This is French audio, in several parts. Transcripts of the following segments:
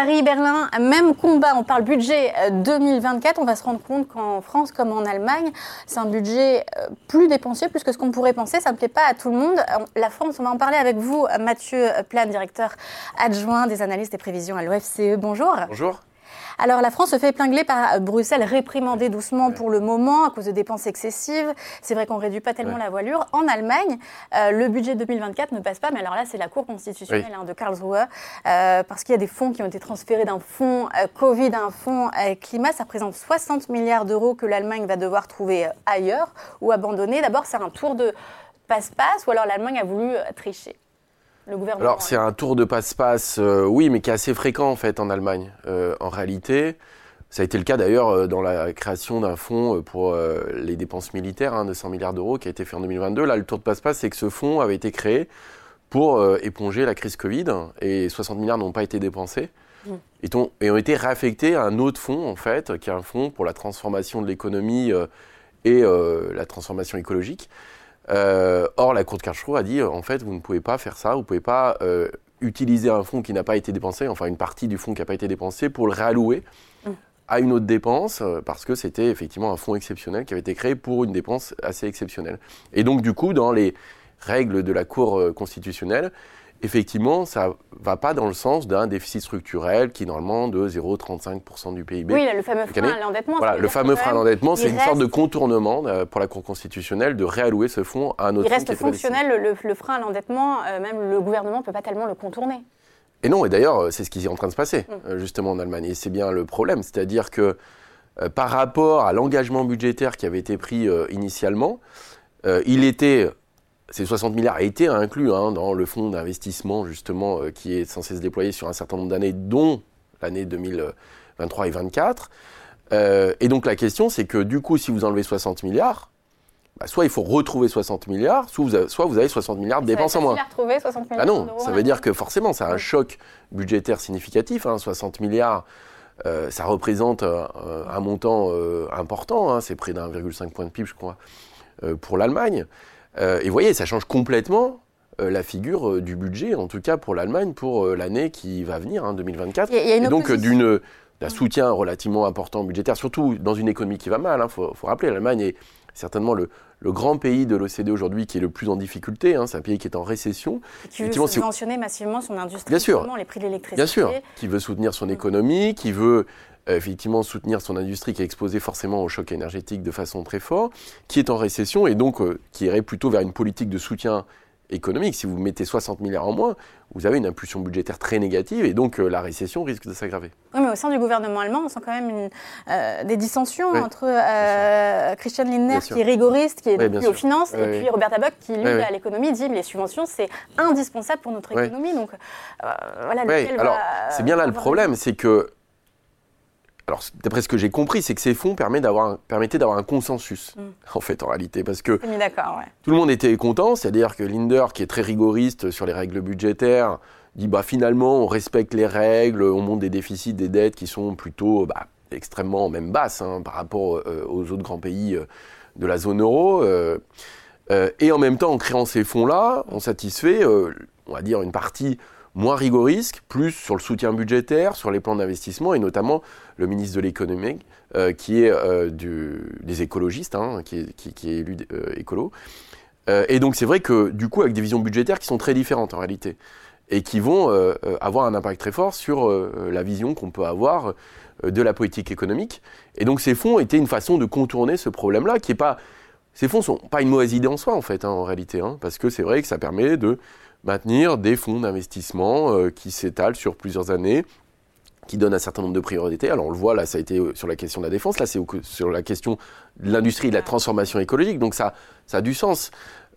Paris-Berlin, même combat. On parle budget 2024. On va se rendre compte qu'en France comme en Allemagne, c'est un budget plus dépensier, plus que ce qu'on pourrait penser. Ça ne plaît pas à tout le monde. La France, on va en parler avec vous, Mathieu Plan, directeur adjoint des analyses des prévisions à l'OFCE. Bonjour. Bonjour. Alors la France se fait épingler par Bruxelles, réprimandée doucement pour le moment à cause de dépenses excessives. C'est vrai qu'on ne réduit pas tellement la voilure. En Allemagne, euh, le budget 2024 ne passe pas, mais alors là c'est la Cour constitutionnelle hein, de Karlsruhe, euh, parce qu'il y a des fonds qui ont été transférés d'un fonds euh, Covid à un fonds climat. Ça représente 60 milliards d'euros que l'Allemagne va devoir trouver ailleurs ou abandonner. D'abord c'est un tour de passe-passe ou alors l'Allemagne a voulu tricher alors c'est un tour de passe-passe, euh, oui, mais qui est assez fréquent en fait en Allemagne. Euh, en réalité, ça a été le cas d'ailleurs euh, dans la création d'un fonds pour les dépenses militaires hein, de 100 milliards d'euros qui a été fait en 2022. Là, le tour de passe-passe, c'est que ce fonds avait été créé pour éponger la crise Covid et 60 milliards n'ont pas été dépensés. Mmh. Et, ont, et, ont, été réaffectés à un autre fonds en fait, qui est un fonds pour la transformation de l'économie et la transformation écologique. Euh, or, la Cour de Karlsruhe a dit, en fait, vous ne pouvez pas faire ça, vous ne pouvez pas euh, utiliser un fonds qui n'a pas été dépensé, enfin une partie du fonds qui n'a pas été dépensé, pour le réallouer mm. à une autre dépense, euh, parce que c'était effectivement un fonds exceptionnel qui avait été créé pour une dépense assez exceptionnelle. Et donc, du coup, dans les règles de la Cour constitutionnelle, effectivement, ça ne va pas dans le sens d'un déficit structurel qui est normalement de 0,35% du PIB. Oui, le fameux frein à l'endettement. Voilà, le fameux frein à l'endettement, c'est une sorte de contournement euh, pour la Cour constitutionnelle de réallouer ce fonds à un autre Il reste fonctionnel, le, frein à l'endettement, euh, même le gouvernement ne peut pas tellement le contourner. Et non, et d'ailleurs, euh, c'est ce qui est en train de se passer, mm. justement, en Allemagne. Et c'est bien le problème, c'est-à-dire que par rapport à l'engagement budgétaire qui avait été pris initialement, il était ces 60 milliards a été inclus hein, dans le fonds d'investissement justement euh, qui est censé se déployer sur un certain nombre d'années, dont l'année 2023 et 2024. Euh, et donc la question, c'est que du coup, si vous enlevez 60 milliards, bah, soit il faut retrouver 60 milliards, soit vous avez, soit vous avez 60 milliards de dépenses en moins. retrouver 60 milliards ah non, ça veut dire que forcément, c'est un choc budgétaire significatif. 60 hein, milliards, euh, ça représente un montant important, hein, c'est près d'1,5 point de PIB, je crois, pour l'Allemagne. Euh, et vous voyez, ça change complètement euh, la figure euh, du budget, en tout cas pour l'Allemagne, pour l'année qui va venir, hein, 2024. et donc d'une d'un soutien relativement important budgétaire, surtout dans une économie qui va mal. Il hein, faut, rappeler, l'Allemagne est certainement le, le, grand pays de l'OCDE aujourd'hui qui est le plus en difficulté. Hein, c'est un pays qui est en récession. Et qui veut subventionner massivement son industrie, Bien sûr. les prix de l'électricité. Bien sûr, qui veut soutenir son économie, qui veut effectivement soutenir son industrie qui est exposée forcément au choc énergétique de façon très forte, qui est en récession et donc euh, qui irait plutôt vers une politique de soutien économique. Si vous mettez 60 milliards en moins, vous avez une impulsion budgétaire très négative et donc euh, la récession risque de s'aggraver. Oui, mais au sein du gouvernement allemand, on sent quand même des dissensions entre Christian Lindner, qui est rigoriste, qui est oui, aux finances, et puis Robert Abeck, qui, lui, à l'économie, dit que les subventions, c'est indispensable pour notre économie. Donc, voilà, Alors, c'est bien là le problème, c'est que alors d'après ce que j'ai compris, c'est que ces fonds permettaient d'avoir un consensus, mm. en fait, en réalité, parce que tout le monde était content, c'est-à-dire que Linder, qui est très rigoriste sur les règles budgétaires, dit bah finalement on respecte les règles, on monte des déficits, des dettes qui sont plutôt bah, extrêmement même basses hein, par rapport euh, aux autres grands pays euh, de la zone euro. Euh, et en même temps, en créant ces fonds-là, on satisfait, on va dire, une partie moins rigoriste, plus sur le soutien budgétaire, sur les plans d'investissement, et notamment le ministre de l'économie, euh, qui est euh, des écologistes, hein, qui, est, élu euh, écolo. et donc c'est vrai que du coup, avec des visions budgétaires qui sont très différentes en réalité, et qui vont avoir un impact très fort sur la vision qu'on peut avoir de la politique économique. Et donc ces fonds étaient une façon de contourner ce problème-là, qui est pas... Ces fonds sont pas une mauvaise idée en soi, en fait, hein, en réalité, hein, parce que c'est vrai que ça permet de maintenir des fonds d'investissement euh, qui s'étalent sur plusieurs années, qui donnent un certain nombre de priorités. Alors on le voit, là ça a été euh, sur la question de la défense, là c'est sur la question de l'industrie de la transformation écologique, donc ça, ça a du sens.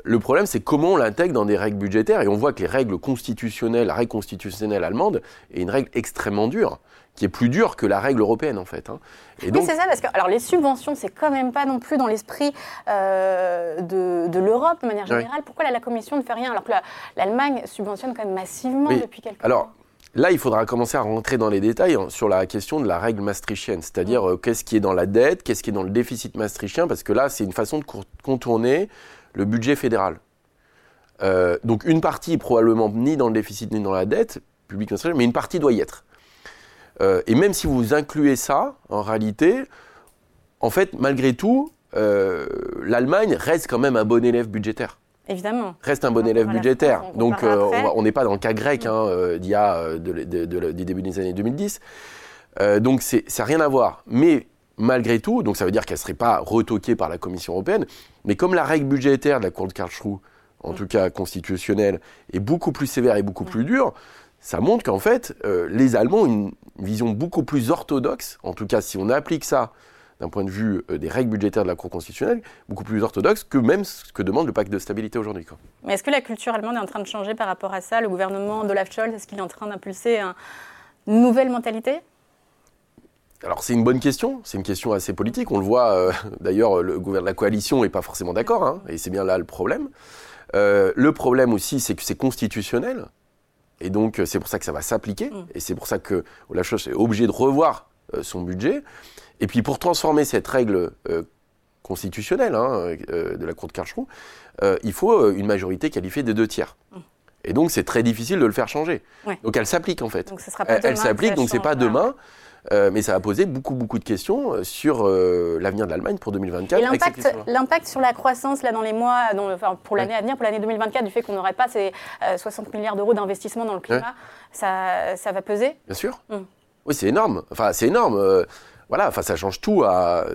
Le problème, c'est comment on l'intègre dans des règles budgétaires. Et on voit que les règles constitutionnelles, la règle constitutionnelle allemande est une règle extrêmement dure qui est plus dure que la règle européenne en fait. Hein. Et donc... Oui, c'est ça, parce que alors, les subventions, c'est quand même pas non plus dans l'esprit euh, de, de l'Europe de manière générale. Pourquoi la Commission ne fait rien alors que l'Allemagne subventionne quand même massivement depuis quelques alors, Là, il faudra commencer à rentrer dans les détails hein, sur la question de la règle maastrichtienne, c'est-à-dire euh, qu'est-ce qui est dans la dette, qu'est-ce qui est dans le déficit maastrichtien, parce que là, c'est une façon de contourner le budget fédéral. Euh, donc une partie probablement ni dans le déficit ni dans la dette publique maastrichtienne, mais une partie doit y être. Et même si vous incluez ça, en réalité, en fait, malgré tout, l'Allemagne reste quand même un bon élève budgétaire. Évidemment. Reste un bon élève budgétaire. Donc on n'est pas dans le cas grec hein, d'il y a du début des années 2010. donc ça n'a rien à voir. Mais malgré tout, donc ça veut dire qu'elle ne serait pas retoquée par la Commission européenne, mais comme la règle budgétaire de la Cour de Karlsruhe, en mm. tout cas constitutionnelle, est beaucoup plus sévère et beaucoup plus dure, ça montre qu'en fait, euh, les Allemands ont une vision beaucoup plus orthodoxe, en tout cas si on applique ça d'un point de vue euh, des règles budgétaires de la Cour constitutionnelle, beaucoup plus orthodoxe que même ce que demande le pacte de stabilité aujourd'hui. Mais est-ce que la culture allemande est en train de changer par rapport à ça? Le gouvernement de Scholz, est-ce qu'il est en train d'impulser une nouvelle mentalité? Alors c'est une bonne question, c'est une question assez politique. On le voit, euh, d'ailleurs, le gouvernement de la coalition n'est pas forcément d'accord, hein, et c'est bien là le problème. Euh, le problème aussi, c'est que c'est constitutionnel, et donc c'est pour ça que ça va s'appliquer, mm. et c'est pour ça que la chose est obligée de revoir euh, son budget. Et puis pour transformer cette règle constitutionnelle hein, de la Cour de Karlsruhe, il faut une majorité qualifiée des deux tiers. Mm. Et donc c'est très difficile de le faire changer. Donc elle s'applique en fait. Donc, sera pas elle s'applique, donc c'est pas demain. Euh, mais ça va poser beaucoup, beaucoup de questions euh, sur euh, l'avenir de l'Allemagne pour 2024. Et l'impact sur la croissance là, dans les mois, dans enfin, pour l'année à venir, pour l'année 2024, du fait qu'on n'aurait pas ces 60 milliards d'euros d'investissement dans le climat, ça, ça, va peser? Bien sûr. Hum. Oui, c'est énorme. Enfin, c'est énorme. voilà, enfin, ça change tout à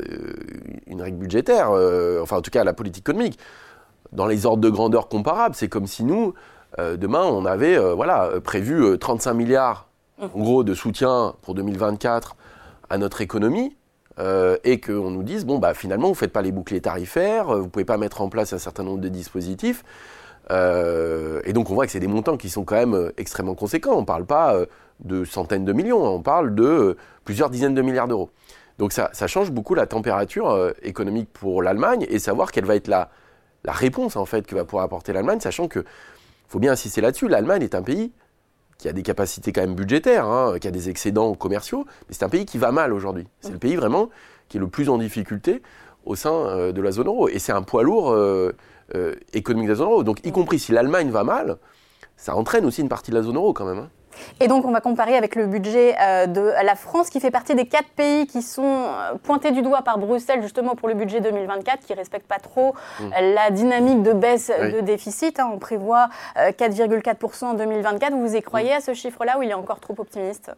une règle budgétaire, enfin, en tout cas, à la politique économique. Dans les ordres de grandeur comparables, c'est comme si nous, demain, on avait voilà, prévu 35 milliards en gros, de soutien pour 2024 à notre économie. Euh, et qu'on nous dise, bon, bah, finalement, vous ne faites pas les boucliers tarifaires, euh, vous ne pouvez pas mettre en place un certain nombre de dispositifs. Euh, et donc, on voit que c'est des montants qui sont quand même extrêmement conséquents. On ne parle pas de centaines de millions, on parle de plusieurs dizaines de milliards d'euros. Donc, ça, change beaucoup la température économique pour l'Allemagne et savoir quelle va être la, la réponse, en fait, que va pouvoir apporter l'Allemagne, sachant que, faut bien insister là-dessus, l'Allemagne est un pays qui a des capacités quand même budgétaires, hein, qui a des excédents commerciaux, mais c'est un pays qui va mal aujourd'hui. C'est le pays vraiment qui est le plus en difficulté au sein euh, de la zone euro. Et c'est un poids lourd euh, euh, économique de la zone euro. Donc y compris si l'Allemagne va mal, ça entraîne aussi une partie de la zone euro quand même. Hein. Et donc, on va comparer avec le budget euh, de la France, qui fait partie des quatre pays qui sont euh, pointés du doigt par Bruxelles, justement, pour le budget 2024, qui ne respectent pas trop mmh. la dynamique de baisse de déficit. Hein. On prévoit 4,4% euh, en 2024. Vous y croyez à ce chiffre-là ou il est encore trop optimiste?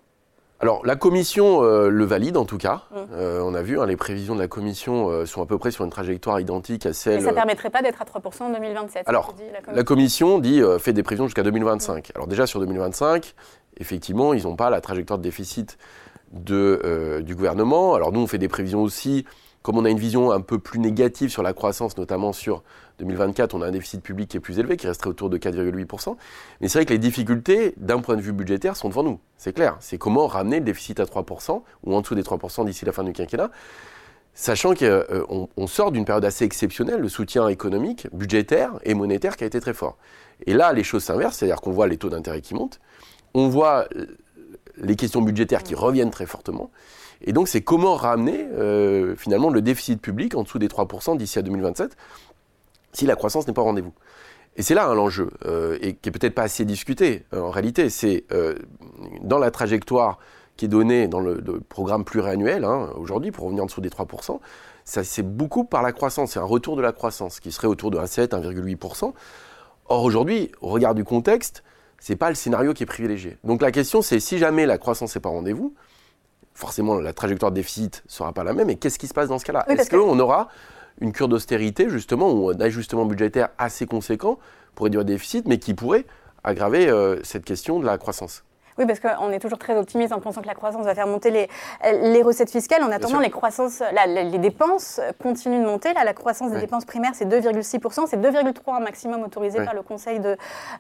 Alors la commission euh, le valide en tout cas. Mmh. Euh, on a vu, hein, les prévisions de la commission euh, sont à peu près sur une trajectoire identique à celle. Mais ça ne permettrait pas d'être à 3% en 2027 Alors la, commission. dit fait des prévisions jusqu'à 2025. Mmh. Alors déjà sur 2025, effectivement, ils n'ont pas la trajectoire de déficit de, du gouvernement. Alors nous, on fait des prévisions aussi comme on a une vision un peu plus négative sur la croissance, notamment sur 2024, on a un déficit public qui est plus élevé, qui resterait autour de 4,8%. Mais c'est vrai que les difficultés, d'un point de vue budgétaire, sont devant nous. C'est clair. C'est comment ramener le déficit à 3%, ou en dessous des 3% d'ici la fin du quinquennat, sachant qu'on euh, sort d'une période assez exceptionnelle, le soutien économique, budgétaire et monétaire qui a été très fort. Et là, les choses s'inversent, c'est-à-dire qu'on voit les taux d'intérêt qui montent, on voit les questions budgétaires qui reviennent très fortement. Et donc, c'est comment ramener euh, finalement le déficit public en dessous des 3% d'ici à 2027 si la croissance n'est pas au rendez-vous? Et c'est là hein, l'enjeu, euh, et qui est peut-être pas assez discuté euh, en réalité. C'est dans la trajectoire qui est donnée dans le, programme pluriannuel, hein, aujourd'hui, pour revenir en dessous des 3%, ça, c'est beaucoup par la croissance. C'est un retour de la croissance qui serait autour de 1,7, 1,8%. Or, aujourd'hui, au regard du contexte, c'est pas le scénario qui est privilégié. Donc la question, c'est si jamais la croissance n'est pas rendez-vous, forcément la trajectoire de déficit ne sera pas la même. Et qu'est-ce qui se passe dans ce cas-là Est-ce qu'on aura une cure d'austérité, justement, ou un ajustement budgétaire assez conséquent pour réduire le déficit, mais qui pourrait aggraver euh, cette question de la croissance? Oui, parce qu'on est toujours très optimiste en pensant que la croissance va faire monter les, les recettes fiscales. En attendant, les, croissances, les dépenses continuent de monter. Là, la croissance des dépenses primaires, c'est 2,6%. C'est 2,3% maximum autorisé par le Conseil de,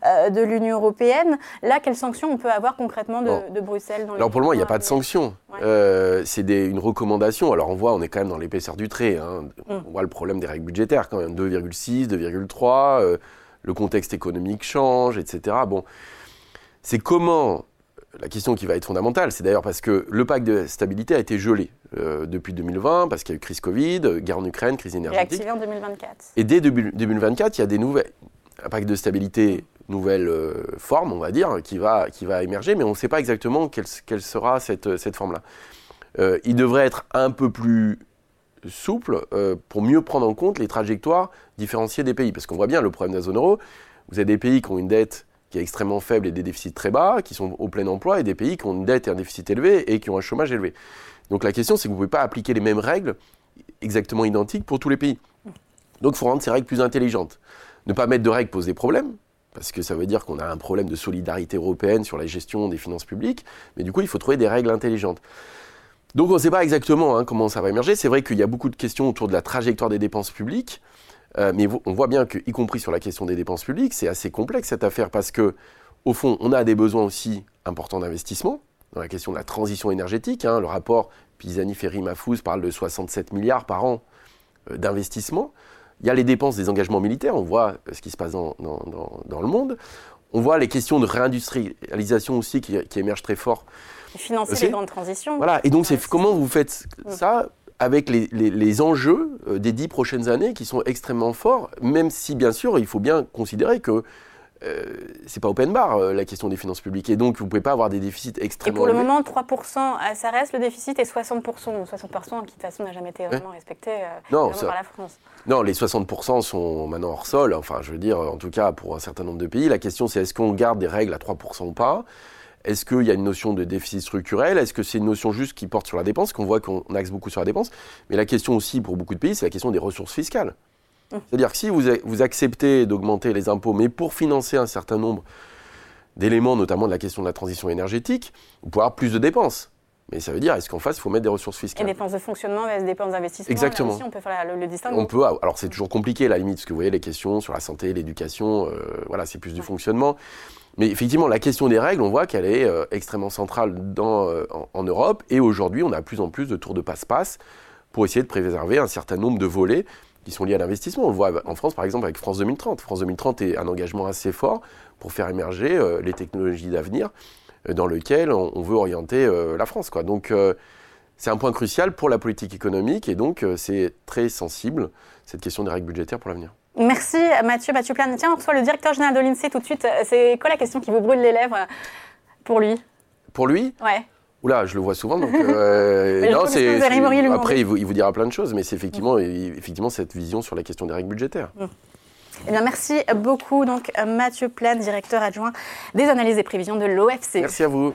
euh, de l'Union européenne. Là, quelles sanctions on peut avoir concrètement de, Bruxelles dans Alors, pour le moment, il n'y a pas de sanctions. Euh, c'est une recommandation. Alors, on voit, on est quand même dans l'épaisseur du trait. Hein. Mm. On voit le problème des règles budgétaires quand même. 2,6, 2,3. Euh, le contexte économique change, etc. Bon, c'est comment la question qui va être fondamentale, c'est d'ailleurs parce que le pacte de stabilité a été gelé euh, depuis 2020, parce qu'il y a eu crise Covid, guerre en Ukraine, crise énergétique. Réactivé en 2024. Et dès 2024, il y a des nouvelles. Un pacte de stabilité nouvelle euh, forme, on va dire, qui va, qui va émerger, mais on ne sait pas exactement quelle, quelle sera cette, cette forme-là. Euh, il devrait être un peu plus souple euh, pour mieux prendre en compte les trajectoires différenciées des pays. Parce qu'on voit bien le problème de la zone euro. Vous avez des pays qui ont une dette qui est extrêmement faible et des déficits très bas, qui sont au plein emploi, et des pays qui ont une dette et un déficit élevé et qui ont un chômage élevé. Donc la question, c'est que vous ne pouvez pas appliquer les mêmes règles exactement identiques pour tous les pays. Donc il faut rendre ces règles plus intelligentes. Ne pas mettre de règles pose des problèmes, parce que ça veut dire qu'on a un problème de solidarité européenne sur la gestion des finances publiques, mais du coup, il faut trouver des règles intelligentes. Donc on ne sait pas exactement hein, comment ça va émerger. C'est vrai qu'il y a beaucoup de questions autour de la trajectoire des dépenses publiques, euh, mais on voit bien qu'y compris sur la question des dépenses publiques, c'est assez complexe cette affaire parce que, au fond, on a des besoins aussi importants d'investissement dans la question de la transition énergétique. Hein. le rapport Pisani-Ferry-Mafouz parle de 67 milliards par an euh, d'investissement. Il y a les dépenses des engagements militaires, on voit euh, ce qui se passe dans, le monde. On voit les questions de réindustrialisation aussi qui, émergent très fort. financer les grandes transitions. Voilà, et donc c'est comment vous faites mm. ça avec les, enjeux euh, des dix prochaines années qui sont extrêmement forts, même si bien sûr il faut bien considérer que euh, c'est pas open bar euh, la question des finances publiques. Et donc vous pouvez pas avoir des déficits extrêmement Et pour le moment 3% ça reste le déficit et 60% 60% qui de toute façon n'a jamais été vraiment respecté non, par la France. Non, les 60% sont maintenant hors sol, enfin je veux dire en tout cas pour un certain nombre de pays, la question c'est est-ce qu'on garde des règles à 3% ou pas? Est-ce qu'il y a une notion de déficit structurel? Est-ce que c'est une notion juste qui porte sur la dépense? Qu'on voit qu'on axe beaucoup sur la dépense. Mais la question aussi pour beaucoup de pays, c'est la question des ressources fiscales. Mmh. C'est-à-dire que si vous, vous acceptez d'augmenter les impôts, mais pour financer un certain nombre d'éléments, notamment de la question de la transition énergétique, vous pouvez avoir plus de dépenses. Mais ça veut dire, est-ce qu'en face, il faut mettre des ressources fiscales Et dépenses de fonctionnement des dépenses d'investissement Exactement. on peut faire le, distinguo. On peut, alors c'est toujours compliqué, à la limite, parce que vous voyez les questions sur la santé, l'éducation, euh, voilà, c'est plus du fonctionnement. Mais effectivement, la question des règles, on voit qu'elle est euh, extrêmement centrale dans, euh, en, Europe. Et aujourd'hui, on a de plus en plus de tours de passe-passe pour essayer de préserver un certain nombre de volets qui sont liés à l'investissement. On le voit en France, par exemple, avec France 2030. France 2030 est un engagement assez fort pour faire émerger euh, les technologies d'avenir dans lequel on, veut orienter la France. Quoi. Donc, c'est un point crucial pour la politique économique et donc c'est très sensible, cette question des règles budgétaires pour l'avenir. Merci Mathieu. Mathieu Plan. Tiens, on reçoit le directeur général de l'INSEE tout de suite. C'est quoi la question qui vous brûle les lèvres pour lui? Pour lui? Ouais. Oula, je le vois souvent. Donc, euh, non, c'est, après, il vous, il vous, dira plein de choses, mais c'est effectivement, effectivement cette vision sur la question des règles budgétaires. Mm. Eh bien, merci beaucoup, donc Mathieu Plan, directeur adjoint des analyses et prévisions de l'OFCE. Merci à vous.